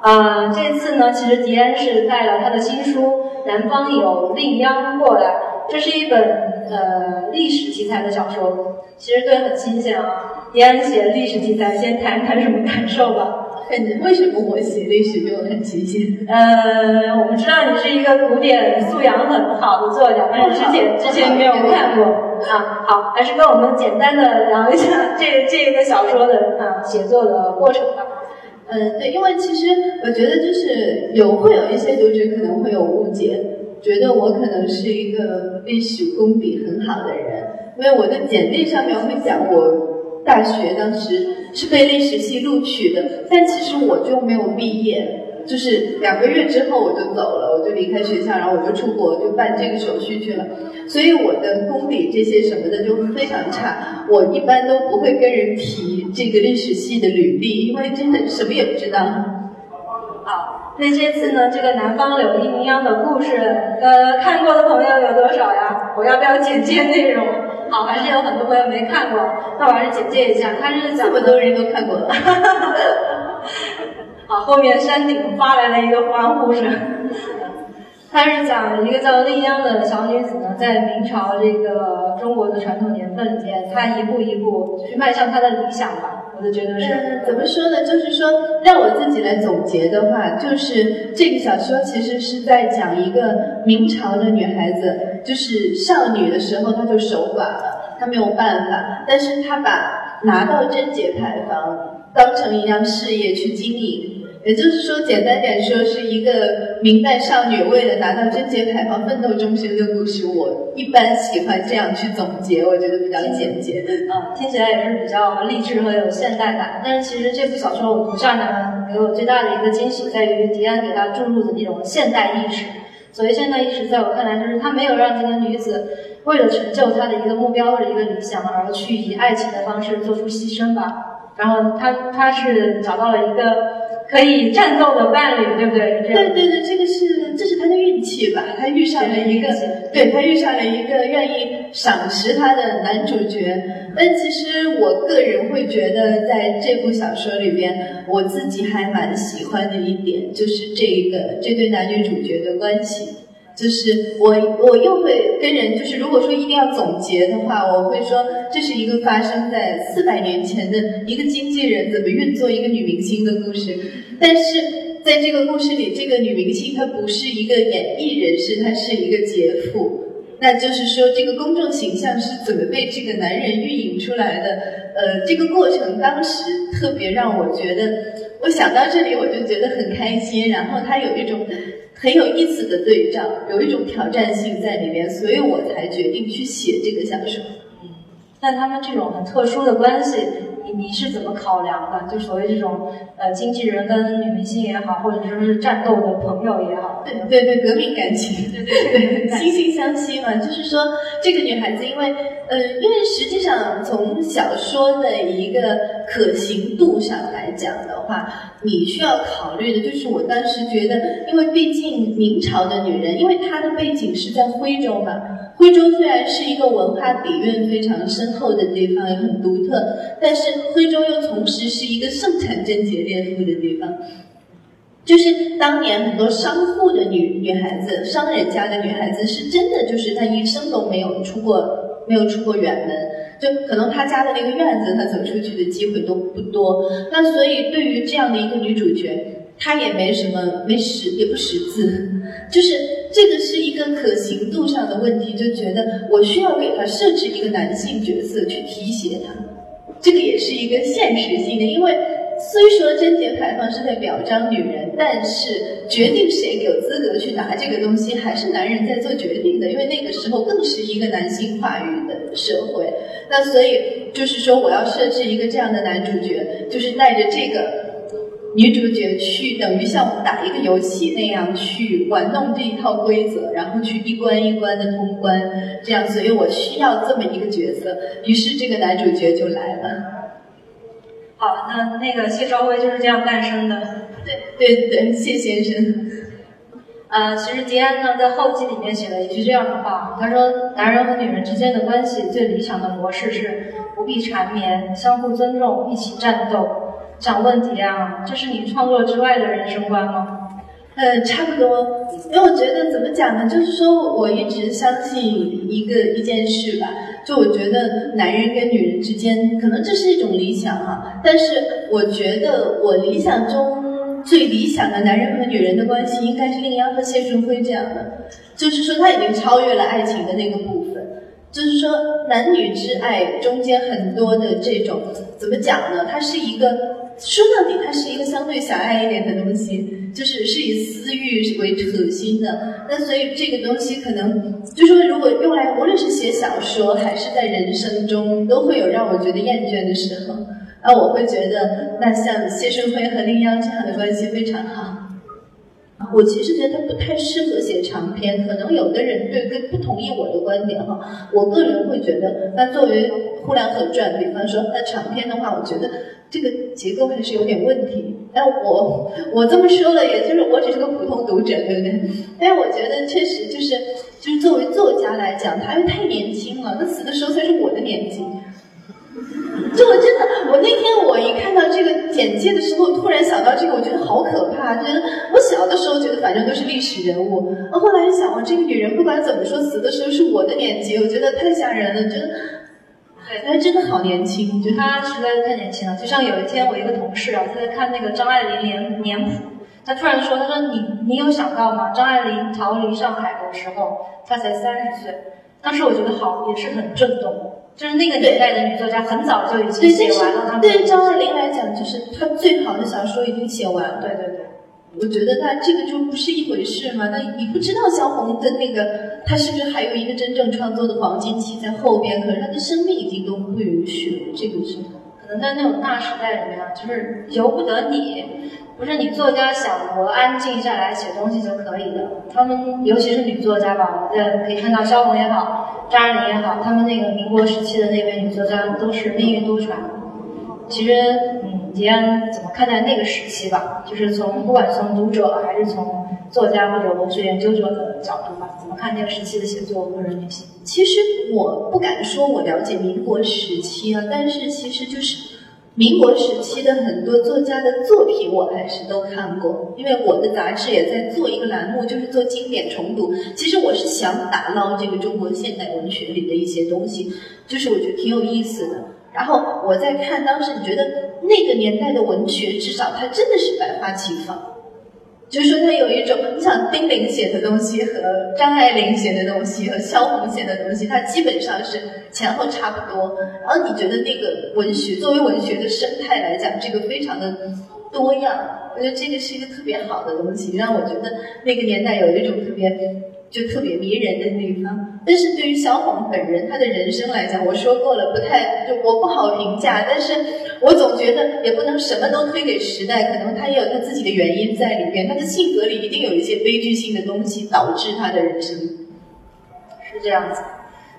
啊，这次呢，其实迪安是带了他的新书《南方有令央》过来，这是一本呃历史题材的小说，其实对很新鲜啊。迪安写历史题材，先谈谈什么感受吧？很为什么我写历史就很新鲜？呃，我们知道你是一个古典素养很好的作家，但是之前之前没有看过啊。好，还是跟我们简单的聊一下这这个小说的啊写作的过程吧。嗯，对，因为其实我觉得就是有会有一些读者可能会有误解，觉得我可能是一个历史功底很好的人，因为我的简历上面会讲我大学当时是被历史系录取的，但其实我就没有毕业。就是两个月之后我就走了，我就离开学校，然后我就出国，就办这个手续去了。所以我的功底这些什么的就非常差，我一般都不会跟人提这个历史系的履历，因为真的什么也不知道。好，那这次呢，这个南方柳一央的故事，呃，看过的朋友有多少呀？我要不要简介内容？好，还是有很多朋友没看过，那我还是简介一下，他是这么多人都看过了。啊，后面山顶发来了一个欢呼声。他是讲一个叫丽江的小女子呢，在明朝这个中国的传统年份里面，她一步一步去迈向她的理想吧。我就觉得是怎么说呢？就是说，让我自己来总结的话，就是这个小说其实是在讲一个明朝的女孩子，就是少女的时候她就守寡了，她没有办法，但是她把拿到贞节牌坊当成一样事业去经营。也就是说，简单点说，是一个明代少女为了拿到贞节牌坊奋斗终生的故事。我一般喜欢这样去总结，我觉得比较简洁。嗯，听起来也是比较励志和有现代感。但是其实这部小说我读下来呢，给我最大的一个惊喜在于迪安给他注入的那种现代意识。所谓现代意识，在我看来就是他没有让这个女子为了成就她的一个目标或者一个理想而去以爱情的方式做出牺牲吧。然后他他是找到了一个。可以战斗的伴侣，对不对？对对对，这个是这是他的运气吧？他遇上了一个，对他遇上了一个愿意赏识他的男主角。但其实我个人会觉得，在这部小说里边，我自己还蛮喜欢的一点，就是这个这对男女主角的关系。就是我，我又会跟人，就是如果说一定要总结的话，我会说这是一个发生在四百年前的一个经纪人怎么运作一个女明星的故事。但是在这个故事里，这个女明星她不是一个演艺人士，她是一个杰妇。那就是说，这个公众形象是怎么被这个男人运营出来的？呃，这个过程当时特别让我觉得，我想到这里我就觉得很开心。然后他有一种。很有意思的对仗，有一种挑战性在里面，所以我才决定去写这个小说。嗯，但他们这种很特殊的关系，你你是怎么考量的？就所谓这种呃经纪人跟女明星也好，或者说是战斗的朋友也好，对对对，革命感情，对 对对，惺惺相惜嘛。就是说，这个女孩子，因为呃，因为实际上从小说的一个可行度上来讲的话。你需要考虑的就是，我当时觉得，因为毕竟明朝的女人，因为她的背景是在徽州嘛，徽州虽然是一个文化底蕴非常深厚的地方，也很独特，但是徽州又同时是一个盛产贞节烈妇的地方，就是当年很多商户的女女孩子，商人家的女孩子，是真的就是她一生都没有出过，没有出过远门。就可能他家的那个院子，他走出去的机会都不多。那所以对于这样的一个女主角，她也没什么没识也不识字，就是这个是一个可行度上的问题，就觉得我需要给他设置一个男性角色去提携他，这个也是一个现实性的，因为。虽说贞洁牌坊是在表彰女人，但是决定谁有资格去拿这个东西，还是男人在做决定的。因为那个时候更是一个男性话语的社会。那所以就是说，我要设置一个这样的男主角，就是带着这个女主角去，等于像我们打一个游戏那样去玩弄这一套规则，然后去一关一关的通关。这样，所以我需要这么一个角色。于是这个男主角就来了。好，那那个谢朝辉就是这样诞生的。对对对，谢先生。呃，其实迪安呢在后记里面写了一句这样的话，他说：“男人和女人之间的关系最理想的模式是不必缠绵，相互尊重，一起战斗。想问题啊，这是你创作之外的人生观吗？呃，差不多，因为我觉得怎么讲呢，就是说我一直相信一个一件事吧，就我觉得男人跟女人之间，可能这是一种理想哈，但是我觉得我理想中最理想的男人和女人的关系，应该是令央和谢顺辉这样的，就是说他已经超越了爱情的那个部分，就是说男女之爱中间很多的这种怎么讲呢？它是一个。说到底，它是一个相对狭隘一点的东西，就是是以私欲为核心的。那所以这个东西可能，就说如果用来，无论是写小说还是在人生中，都会有让我觉得厌倦的时候。那我会觉得，那像谢顺辉和林央这样的关系非常好。我其实觉得他不太适合写长篇，可能有的人对跟不同意我的观点哈。我个人会觉得，那作为《呼兰河传》，比方说那长篇的话，我觉得这个结构还是有点问题。但我我这么说了，也就是我只是个普通读者，对不对？但我觉得确实就是，就是作为作家来讲，他又太年轻了，他死的时候才是我的年纪。就我真的，我那天我一看到这个简介的时候，突然想到这个，我觉得好可怕。就是我小的时候觉得反正都是历史人物，后来一想，我这个女人不管怎么说，死的时候是我的年纪，我觉得太吓人了。真的，对，她真的好年轻，就她实在是太年轻了。就像有一天我一个同事啊，他在看那个张爱玲年年谱，他突然说，他说你你有想到吗？张爱玲逃离上海的时候，她才三十岁。当时我觉得好，也是很震动。就是那个年代的女作家，很早就已经写完了。对张爱玲来讲，就是她最好的小说已经写完了。对对对，我觉得那这个就不是一回事嘛。那你不知道萧红的那个，她是不是还有一个真正创作的黄金期在后边？可是她的生命已经都不允许了，这个是可能在那种大时代里面啊，就是由不得你。不是你作家想我安静下来写东西就可以的。他们尤其是女作家吧，我在可以看到萧红也好，张爱玲也好，他们那个民国时期的那位女作家都是命运多舛。其实，嗯，迪安怎么看待那个时期吧？就是从不管从读者还是从作家或者文学研究者的角度吧，怎么看那个时期的写作或者女性？其实我不敢说我了解民国时期啊，但是其实就是。民国时期的很多作家的作品，我还是都看过，因为我的杂志也在做一个栏目，就是做经典重读。其实我是想打捞这个中国现代文学里的一些东西，就是我觉得挺有意思的。然后我在看当时，你觉得那个年代的文学，至少它真的是百花齐放。就是说，他有一种，你想丁玲写的东西和张爱玲写的东西和萧红写的东西，它基本上是前后差不多。然后你觉得那个文学作为文学的生态来讲，这个非常的多样，我觉得这个是一个特别好的东西，让我觉得那个年代有一种特别。就特别迷人的地方，但是对于小红本人，她的人生来讲，我说过了，不太就我不好评价。但是我总觉得也不能什么都推给时代，可能她也有她自己的原因在里边。她的性格里一定有一些悲剧性的东西导致他的人生是这样子。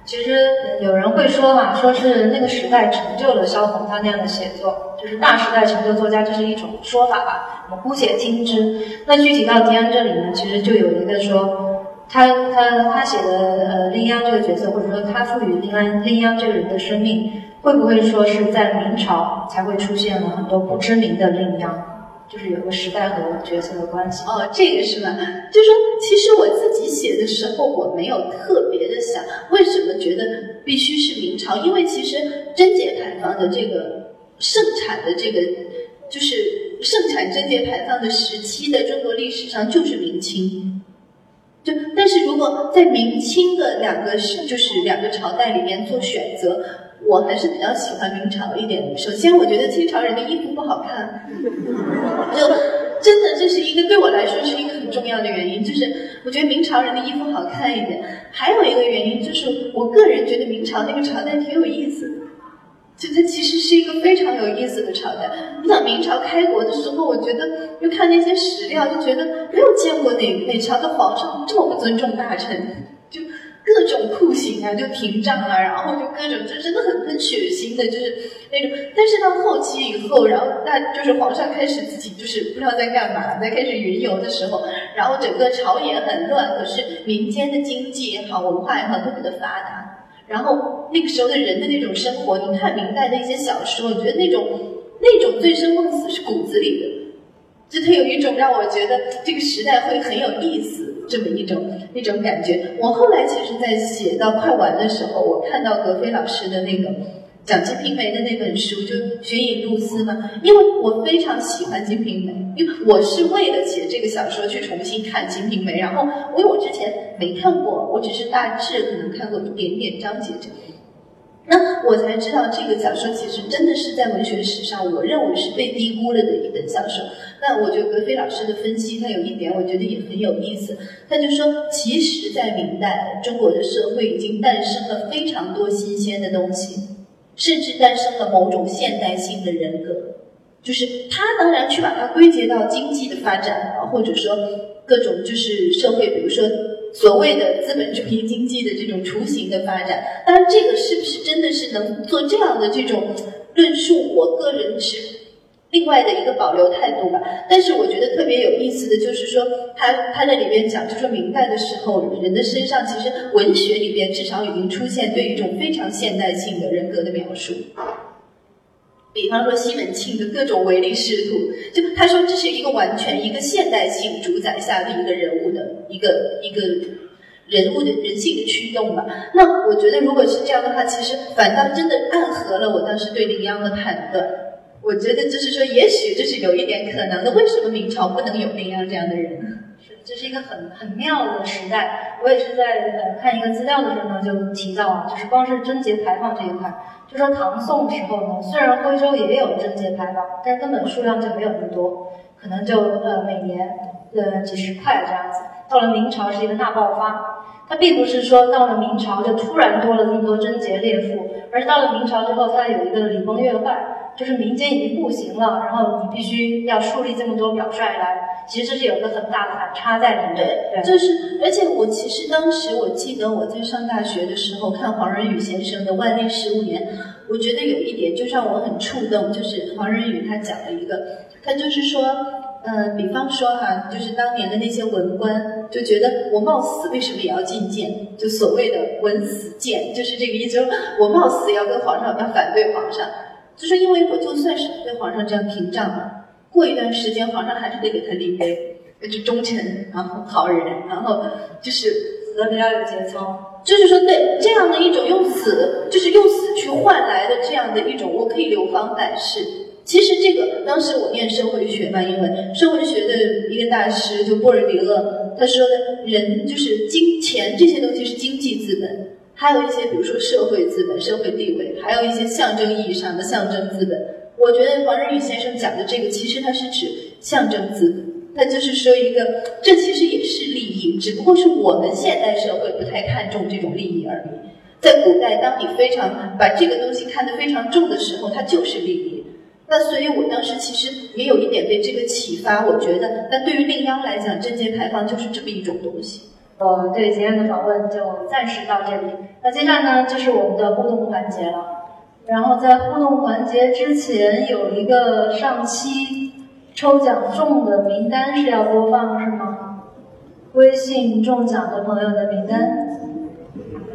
其实有人会说嘛，说是那个时代成就了萧红她那样的写作，就是大时代成就作家，这是一种说法吧。我们姑且听之。那具体到迪安这里呢，其实就有一个说。他他他写的呃令央这个角色，或者说他赋予令安令央这个人的生命，会不会说是在明朝才会出现了很多不知名的令央，就是有个时代和角色的关系？哦，这个是吧？就说其实我自己写的时候，我没有特别的想为什么觉得必须是明朝，因为其实贞节牌坊的这个盛产的这个就是盛产贞节牌坊的时期，在中国历史上就是明清。就但是如果在明清的两个是就是两个朝代里面做选择，我还是比较喜欢明朝一点。首先，我觉得清朝人的衣服不好看，就真的这是一个对我来说是一个很重要的原因，就是我觉得明朝人的衣服好看一点。还有一个原因就是，我个人觉得明朝那个朝代挺有意思。就它其实是一个非常有意思的朝代。你想明朝开国的时候，我觉得就看那些史料，就觉得没有见过哪哪朝的皇上这么不尊重大臣，就各种酷刑啊，就廷杖啊，然后就各种，就真的很很血腥的，就是那种。但是到后期以后，然后那就是皇上开始自己就是不知道在干嘛，在开始云游的时候，然后整个朝野很乱，可是民间的经济也好，文化也好，特别的发达。然后那个时候的人的那种生活，你看明代的一些小说，我觉得那种那种醉生梦死是骨子里的，就它有一种让我觉得这个时代会很有意思这么一种那种感觉。我后来其实，在写到快完的时候，我看到格飞老师的那个讲《金瓶梅》的那本书，就《寻影路思》嘛，因为我非常喜欢《金瓶梅》，因为我是为了写这个小说去重新看《金瓶梅》，然后因为我之前没看过，我只是大致可能看过一点点章节这样。那我才知道，这个小说其实真的是在文学史上，我认为是被低估了的一本小说。那我觉得格非老师的分析，他有一点我觉得也很有意思。他就说，其实，在明代，中国的社会已经诞生了非常多新鲜的东西，甚至诞生了某种现代性的人格。就是他当然去把它归结到经济的发展啊，或者说各种就是社会，比如说。所谓的资本主义经济的这种雏形的发展，当然这个是不是真的是能做这样的这种论述？我个人持另外的一个保留态度吧。但是我觉得特别有意思的就是说，他他在里边讲，就说明代的时候，人的身上其实文学里边至少已经出现对一种非常现代性的人格的描述。比方说西门庆的各种唯利是图，就他说这是一个完全一个现代性主宰下的一个人物的一个一个人物的人性的驱动吧。那我觉得如果是这样的话，其实反倒真的暗合了我当时对林央的判断。我觉得就是说，也许这是有一点可能的。为什么明朝不能有林央这样的人？是，这是一个很很妙的时代。我也是在呃看一个资料的时候呢，就提到啊，就是光是贞节牌坊这一块。就说唐宋时候呢，虽然徽州也有贞节牌坊，但是根本数量就没有那么多，可能就呃每年呃几十块这样子。到了明朝是一个大爆发，它并不是说到了明朝就突然多了这么多贞节烈妇，而是到了明朝之后，它有一个礼崩乐坏，就是民间已经不行了，然后你必须要树立这么多表率来。其实这是有个很大的反差在里面，对，就是，而且我其实当时我记得我在上大学的时候看黄仁宇先生的《万历十五年》，我觉得有一点就让我很触动，就是黄仁宇他讲了一个，他就是说，嗯，比方说哈，就是当年的那些文官就觉得我冒死为什么也要进谏，就所谓的文死谏，就是这个意思，我冒死要跟皇上要反对皇上，就是因为我就算是对皇上这样屏障了。过一段时间，皇上还是得给他立碑，就忠臣，然后好人，然后就是死的比较有节操。就是说，对这样的一种用死，就是用死去换来的这样的一种，我可以流芳百世。其实这个当时我念社会学嘛，因为社会学的一个大师就波尔迪厄，他说的人就是金钱这些东西是经济资本，还有一些比如说社会资本、社会地位，还有一些象征意义上的象征资本。我觉得黄仁宇先生讲的这个，其实他是指象征资本，他就是说一个，这其实也是利益，只不过是我们现代社会不太看重这种利益而已。在古代，当你非常把这个东西看得非常重的时候，它就是利益。那所以我当时其实也有一点被这个启发，我觉得，那对于令央来讲，贞节牌坊就是这么一种东西。呃，对今天的访问就暂时到这里，那接下来呢，就是我们的互动环节了。然后在互动环节之前有一个上期抽奖中的名单是要播放是吗？微信中奖的朋友的名单。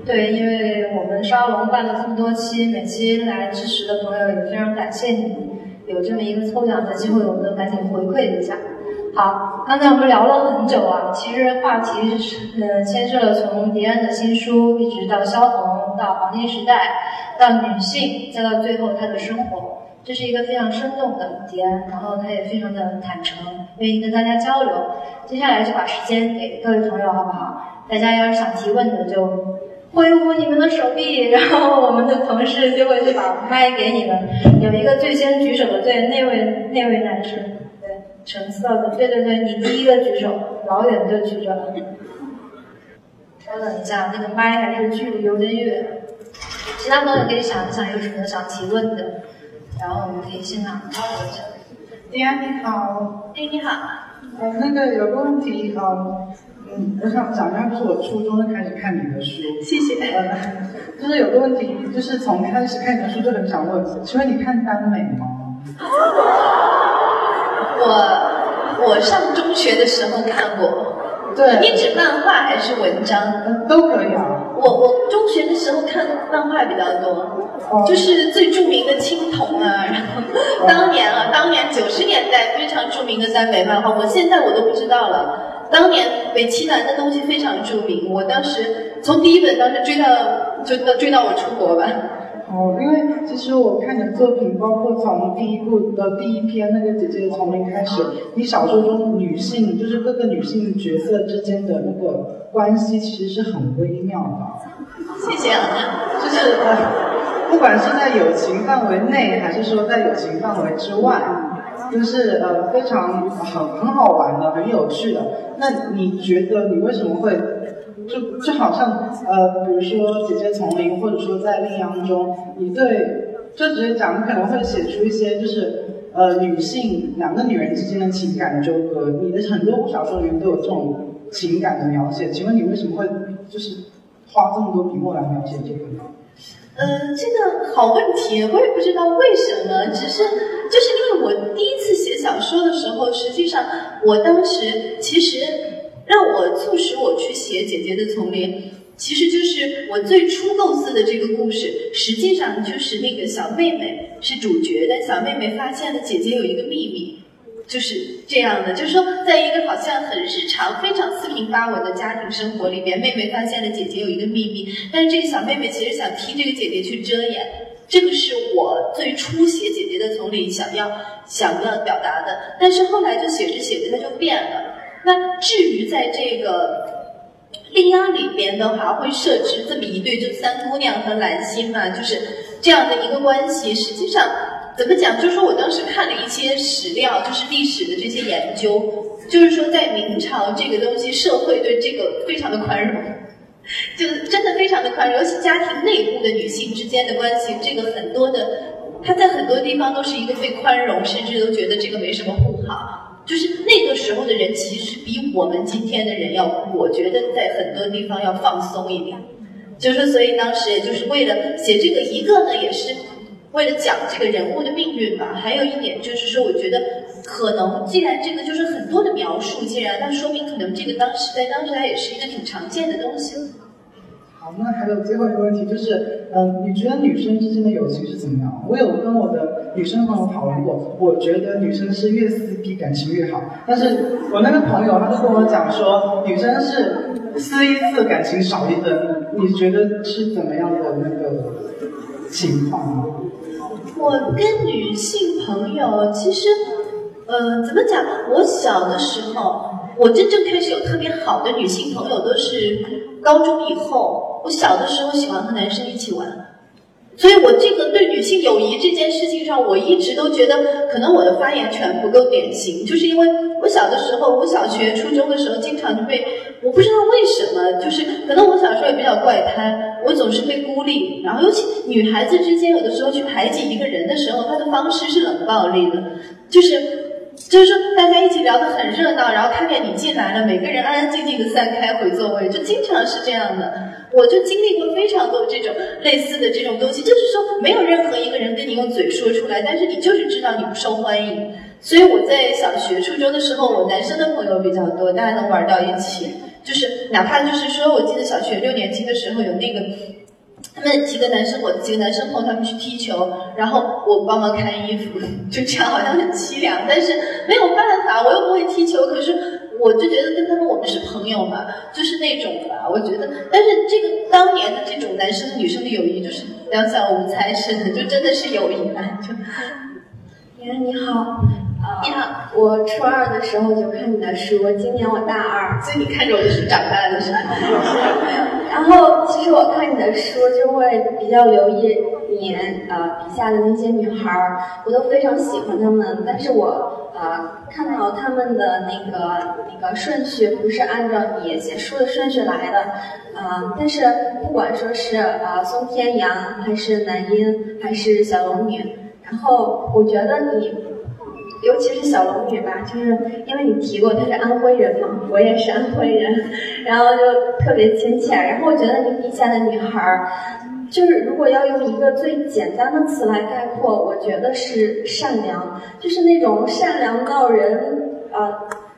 对，因为我们沙龙办了这么多期，每期来支持的朋友也非常感谢你们，有这么一个抽奖的机会，我们赶紧回馈一下。好，刚才我们聊了很久啊，其实话题是呃牵涉了从迪安的新书，一直到萧红，到黄金时代，到女性，再到最后她的生活，这是一个非常生动的迪安，然后他也非常的坦诚，愿意跟大家交流。接下来就把时间给各位朋友，好不好？大家要是想提问的，就挥舞你们的手臂，然后我们的同事就会去把麦给你们。有一个最先举手的，对，那位那位男生，对。橙色的，对对对，你第一个举手，老远就举着了。稍等一下，那个麦还是距离有点远。其他朋友可以想一想有什么想提问的，然后我们可以现场交流一下。丁安你好，哎你好，呃那个有个问题呃，嗯，我想讲一下，就是我初中就开始看你的书，谢谢。呃，就是有个问题，就是从开始看你的书就很想问，请问你看耽美吗？我我上中学的时候看过，对，你指漫画还是文章？都可以啊。我我中学的时候看漫画比较多，就是最著名的青铜啊，然后当年啊，当年九十年代非常著名的耽美漫画，我现在我都不知道了。当年北七南的东西非常著名，我当时从第一本当时追到就到追到我出国吧。哦，因为其实我看你的作品，包括从第一部的第一篇那个《姐姐的丛林》开始，你小说中女性就是各个女性角色之间的那个关系，其实是很微妙的。谢谢啊，就是呃，不管是在友情范围内，还是说在友情范围之外，就是呃非常很很好玩的、很有趣的。那你觉得你为什么会？就就好像呃，比如说《姐姐丛林》，或者说在《另央》中，你对就直接讲，你可能会写出一些就是呃女性两个女人之间的情感纠葛。你的很多部小说里面都有这种情感的描写，请问你为什么会就是花这么多笔墨来描写这个呢？呃，这个好问题，我也不知道为什么，只是就是因为我第一次写小说的时候，实际上我当时其实。让我促使我去写《姐姐的丛林》，其实就是我最初构思的这个故事，实际上就是那个小妹妹是主角，但小妹妹发现了姐姐有一个秘密，就是这样的，就是说，在一个好像很日常、非常四平八稳的家庭生活里面，妹妹发现了姐姐有一个秘密，但是这个小妹妹其实想替这个姐姐去遮掩，这个是我最初写《姐姐的丛林》想要想要表达的，但是后来就写着写着它就变了。那至于在这个《令央》里边的话，会设置这么一对，就三姑娘和兰心嘛，就是这样的一个关系。实际上，怎么讲？就是说我当时看了一些史料，就是历史的这些研究，就是说在明朝这个东西，社会对这个非常的宽容，就真的非常的宽容，尤其家庭内部的女性之间的关系，这个很多的，她在很多地方都是一个被宽容，甚至都觉得这个没什么不好。就是那个时候的人，其实比我们今天的人要，我觉得在很多地方要放松一点。就是所以当时也就是为了写这个，一个呢也是为了讲这个人物的命运吧。还有一点就是说，我觉得可能既然这个就是很多的描述，既然那说明可能这个当时在当时它也是一个挺常见的东西。好，那还有最后一个问题就是，嗯，你觉得女生之间的友情是怎么样？我有跟我的女生朋友讨论过，我觉得女生是越撕逼感情越好。但是我那个朋友他就跟我讲说，女生是撕一次感情少一分。你觉得是怎么样的那个情况呢？我跟女性朋友其实，呃，怎么讲？我小的时候，我真正开始有特别好的女性朋友都是。高中以后，我小的时候喜欢和男生一起玩，所以我这个对女性友谊这件事情上，我一直都觉得可能我的发言权不够典型，就是因为我小的时候，我小学、初中的时候，经常就被我不知道为什么，就是可能我小时候也比较怪胎，我总是被孤立，然后尤其女孩子之间有的时候去排挤一个人的时候，她的方式是冷暴力的，就是。就是说，大家一起聊得很热闹，然后看见你进来了，每个人安安静静的散开回座位，就经常是这样的。我就经历过非常多这种类似的这种东西，就是说，没有任何一个人跟你用嘴说出来，但是你就是知道你不受欢迎。所以我在小学、初中的时候，我男生的朋友比较多，大家能玩到一起，就是哪怕就是说，我记得小学六年级的时候有那个。他们几个男生，我的几个男生朋友，他们去踢球，然后我帮忙看衣服，就这样好像很凄凉，但是没有办法，我又不会踢球，可是我就觉得跟他们我们是朋友嘛，就是那种吧，我觉得，但是这个当年的这种男生女生的友谊，就是两小无猜似的，就真的是友谊啊，就。你好。你好，我初二的时候就看你的书，今年我大二，所以你看着我就是长大的是吧？然后其实我看你的书就会比较留意你呃笔下的那些女孩儿，我都非常喜欢她们，但是我呃看到她们的那个那个顺序不是按照你写书的顺序来的，呃，但是不管说是呃宋天阳还是南音还是小龙女，然后我觉得你。尤其是小龙女吧，就是因为你提过她是安徽人嘛，我也是安徽人，然后就特别亲切。然后我觉得你笔下的女孩儿，就是如果要用一个最简单的词来概括，我觉得是善良，就是那种善良到人呃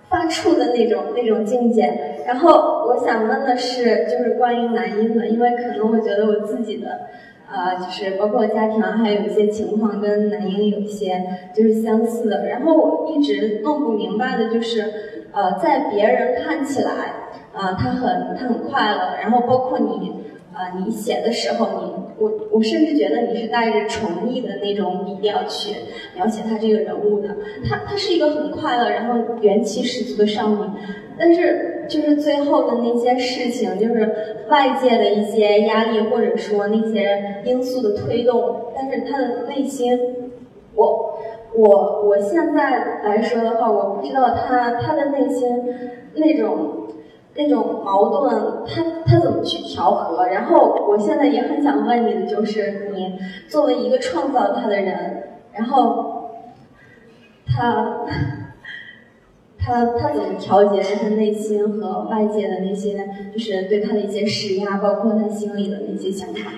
发怵的那种那种境界。然后我想问的是，就是关于男音的，因为可能我觉得我自己的，呃，就是包括家庭还有一些情况跟男音有一些就是相似的。然后我一直弄不明白的就是，呃，在别人看起来，啊，他很他很快乐，然后包括你。啊，你写的时候，你我我甚至觉得你是带着宠溺的那种笔调去描写他这个人物的。他他是一个很快乐，然后元气十足的少女，但是就是最后的那些事情，就是外界的一些压力或者说那些因素的推动，但是他的内心，我我我现在来说的话，我不知道他他的内心那种。那种矛盾，他他怎么去调和？然后我现在也很想问你的就是，你作为一个创造他的人，然后他他他怎么调节他内心和外界的那些，就是对他的一些施压，包括他心里的那些想法？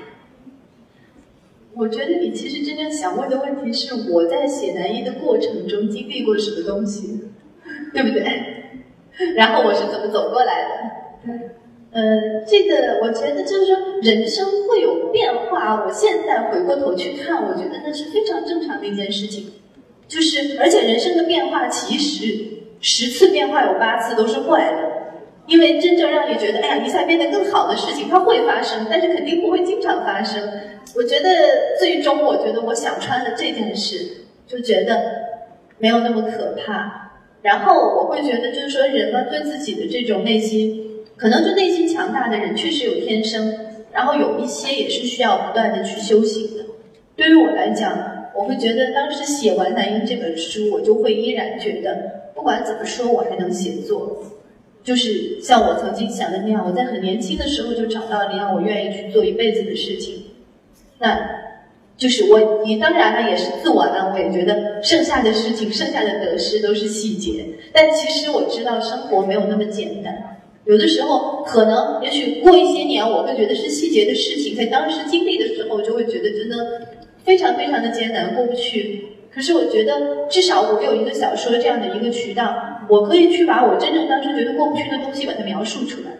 我觉得你其实真正想问的问题是，我在写南一的过程中经历过什么东西，对不对？然后我是怎么走过来的？对，呃，这个我觉得就是说人生会有变化。我现在回过头去看，我觉得那是非常正常的一件事情。就是，而且人生的变化其实十次变化有八次都是坏的，因为真正让你觉得哎呀一下变得更好的事情，它会发生，但是肯定不会经常发生。我觉得最终，我觉得我想穿的这件事，就觉得没有那么可怕。然后我会觉得，就是说，人们对自己的这种内心，可能就内心强大的人确实有天生，然后有一些也是需要不断的去修行的。对于我来讲，我会觉得当时写完《男音》这本书，我就会依然觉得，不管怎么说，我还能写作。就是像我曾经想的那样，我在很年轻的时候就找到了让我愿意去做一辈子的事情。那。就是我，你当然了，也是自我安慰，觉得剩下的事情、剩下的得失都是细节。但其实我知道生活没有那么简单，有的时候可能，也许过一些年，我会觉得是细节的事情，在当时经历的时候，就会觉得真的非常非常的艰难，过不去。可是我觉得，至少我有一个小说这样的一个渠道，我可以去把我真正当时觉得过不去的东西，把它描述出来。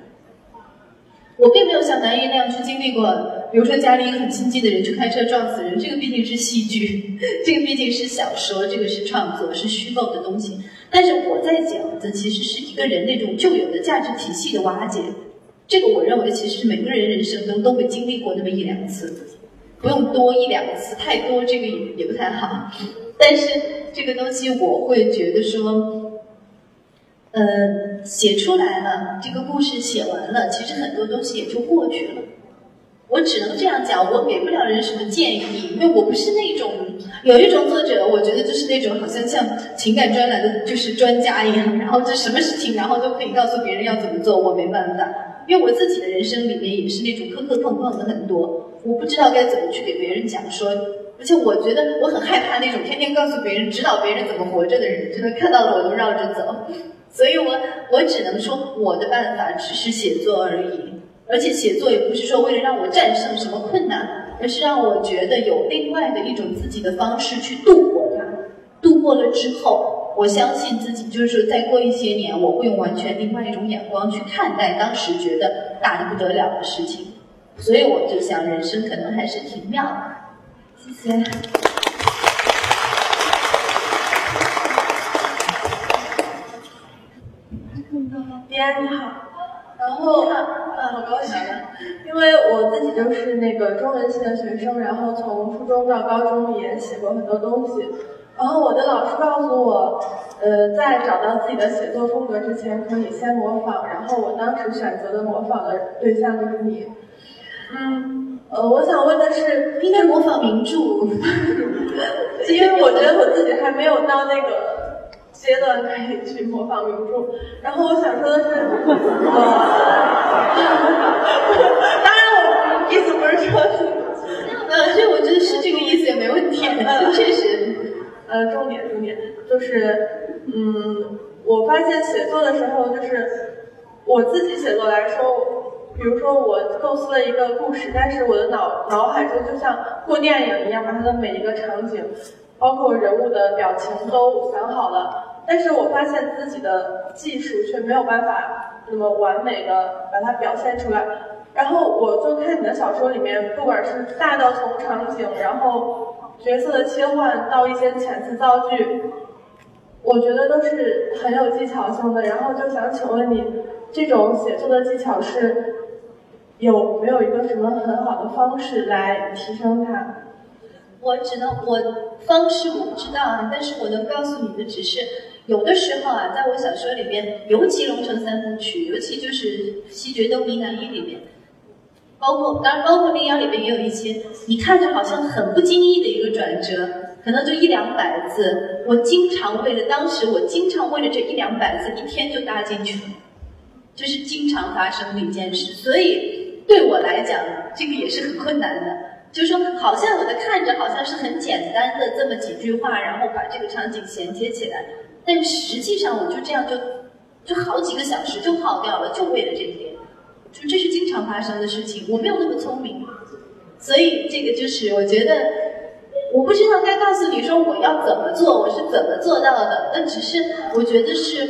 我并没有像南一那样去经历过，比如说家里一个很亲近的人去开车撞死人，这个毕竟是戏剧，这个毕竟是小说，这个是创作，是虚构的东西。但是我在讲的其实是一个人那种旧有的价值体系的瓦解，这个我认为其实是每个人人生中都会经历过那么一两次，不用多一两次，太多这个也也不太好。但是这个东西我会觉得说。呃，写出来了，这个故事写完了，其实很多东西也就过去了。我只能这样讲，我给不了人什么建议，因为我不是那种有一种作者，我觉得就是那种好像像情感专栏的就是专家一样，然后就什么事情然后都可以告诉别人要怎么做，我没办法，因为我自己的人生里面也是那种磕磕碰碰的很多，我不知道该怎么去给别人讲说，而且我觉得我很害怕那种天天告诉别人、指导别人怎么活着的人，真的看到了我都绕着走。所以，我我只能说，我的办法只是写作而已。而且，写作也不是说为了让我战胜什么困难，而是让我觉得有另外的一种自己的方式去度过它。度过了之后，我相信自己，就是说，再过一些年，我会用完全另外一种眼光去看待当时觉得大的不得了的事情。所以，我就想，人生可能还是挺妙的。谢谢。你好，然后嗯，好高兴，因为我自己就是那个中文系的学生，然后从初中到高中也写过很多东西，然后我的老师告诉我，呃，在找到自己的写作风格之前，可以先模仿，然后我当时选择的模仿的对象就是你，嗯，呃，我想问的是，应该模仿名著，因为我觉得我自己还没有到那个。阶段可以去模仿名著，然后我想说的是，当然我意思不是说，呃，所以我觉得是这个意思也没问题，确实，呃，重点重点就是，嗯，我发现写作的时候，就是我自己写作来说，比如说我构思了一个故事，但是我的脑脑海中就像过电影一样，把它的每一个场景。包括人物的表情都想好了，但是我发现自己的技术却没有办法那么完美的把它表现出来。然后我就看你的小说里面，不管是大到从场景，然后角色的切换到一些遣词造句，我觉得都是很有技巧性的。然后就想请问你，这种写作的技巧是有没有一个什么很好的方式来提升它？我只能我方式我不知道啊，但是我能告诉你的只是，有的时候啊，在我小说里边，尤其《龙城三部曲》，尤其就是《西决斗呢喃》里面。包括当然，包括《另妖》里面也有一些，你看着好像很不经意的一个转折，可能就一两百字。我经常为了当时，我经常为了这一两百字，一天就搭进去了，这是经常发生的一件事。所以对我来讲，这个也是很困难的。就是说，好像我的看着好像是很简单的这么几句话，然后把这个场景衔接起来，但实际上我就这样就就好几个小时就耗掉了，就为了这一点。就这是经常发生的事情，我没有那么聪明，所以这个就是我觉得，我不知道该告诉你说我要怎么做，我是怎么做到的。那只是我觉得是，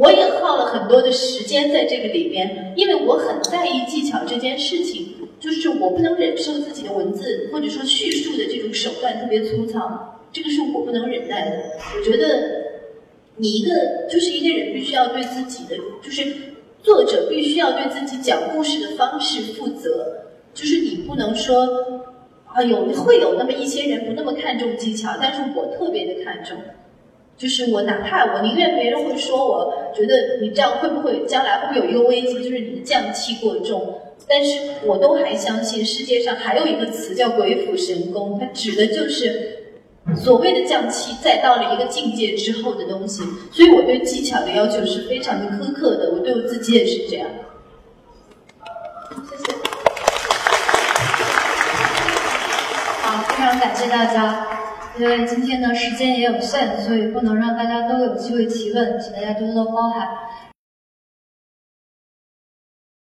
我也耗了很多的时间在这个里边，因为我很在意技巧这件事情，就是我不能忍受自己的文字或者说叙述的这种手段特别粗糙，这个是我不能忍耐的。我觉得你一个就是一个人必须要对自己的就是。作者必须要对自己讲故事的方式负责，就是你不能说，啊有会有那么一些人不那么看重技巧，但是我特别的看重，就是我哪怕我宁愿别人会说我觉得你这样会不会将来会不会有一个危机，就是你的匠气过重，但是我都还相信世界上还有一个词叫鬼斧神工，它指的就是。所谓的匠气，再到了一个境界之后的东西，所以我对技巧的要求是非常的苛刻的。我对我自己也是这样。谢谢。好，非常感谢大家。因为今天呢时间也有限，所以不能让大家都有机会提问，请大家多多包涵。